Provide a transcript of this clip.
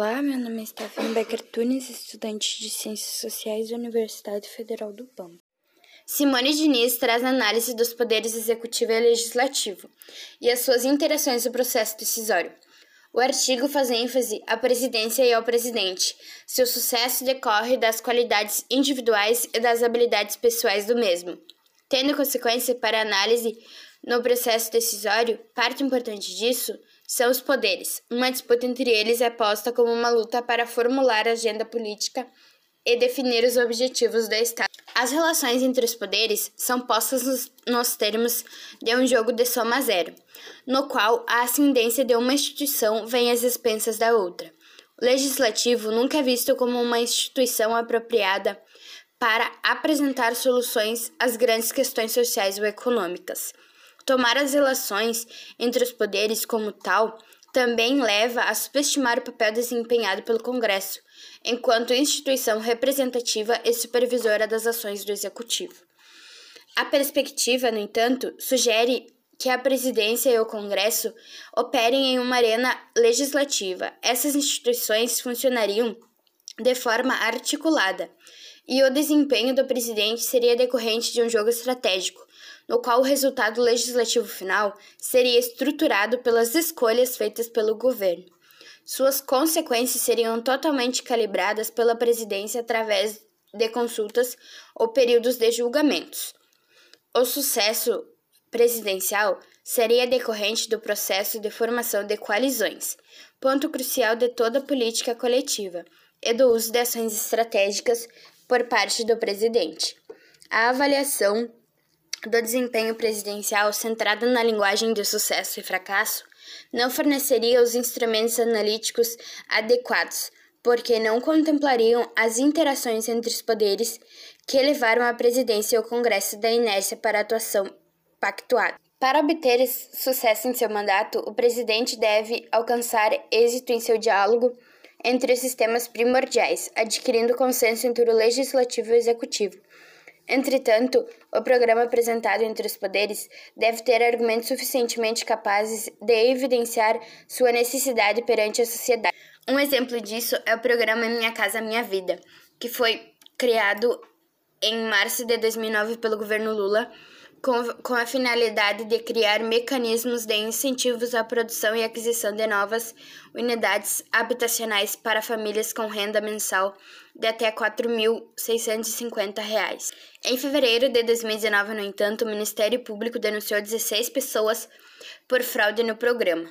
Olá, meu nome é Stephanie Becker Tunes, estudante de Ciências Sociais da Universidade Federal do Pampa. Simone Diniz traz análise dos poderes executivo e legislativo e as suas interações no processo decisório. O artigo faz ênfase à presidência e ao presidente. Seu sucesso decorre das qualidades individuais e das habilidades pessoais do mesmo. Tendo consequência para análise no processo decisório, parte importante disso os poderes. Uma disputa entre eles é posta como uma luta para formular a agenda política e definir os objetivos do Estado. As relações entre os poderes são postas nos, nos termos de um jogo de soma zero, no qual a ascendência de uma instituição vem às expensas da outra. O legislativo nunca é visto como uma instituição apropriada para apresentar soluções às grandes questões sociais ou econômicas. Tomar as relações entre os poderes como tal também leva a subestimar o papel desempenhado pelo Congresso, enquanto instituição representativa e supervisora das ações do Executivo. A perspectiva, no entanto, sugere que a presidência e o Congresso operem em uma arena legislativa. Essas instituições funcionariam de forma articulada, e o desempenho do presidente seria decorrente de um jogo estratégico, no qual o resultado legislativo final seria estruturado pelas escolhas feitas pelo governo. Suas consequências seriam totalmente calibradas pela presidência através de consultas ou períodos de julgamentos. O sucesso presidencial seria decorrente do processo de formação de coalizões, ponto crucial de toda política coletiva, e do uso de ações estratégicas por parte do presidente. A avaliação do desempenho presidencial centrada na linguagem de sucesso e fracasso não forneceria os instrumentos analíticos adequados, porque não contemplariam as interações entre os poderes que levaram a presidência e o Congresso da inércia para a atuação pactuada. Para obter sucesso em seu mandato, o presidente deve alcançar êxito em seu diálogo entre os sistemas primordiais, adquirindo consenso entre o legislativo e o executivo Entretanto, o programa apresentado entre os poderes deve ter argumentos suficientemente capazes de evidenciar sua necessidade perante a sociedade. Um exemplo disso é o programa Minha Casa Minha Vida, que foi criado em março de 2009 pelo governo Lula com, com a finalidade de criar mecanismos de incentivos à produção e aquisição de novas unidades habitacionais para famílias com renda mensal de até R$ 4.650. Em fevereiro de 2019, no entanto, o Ministério Público denunciou 16 pessoas por fraude no programa.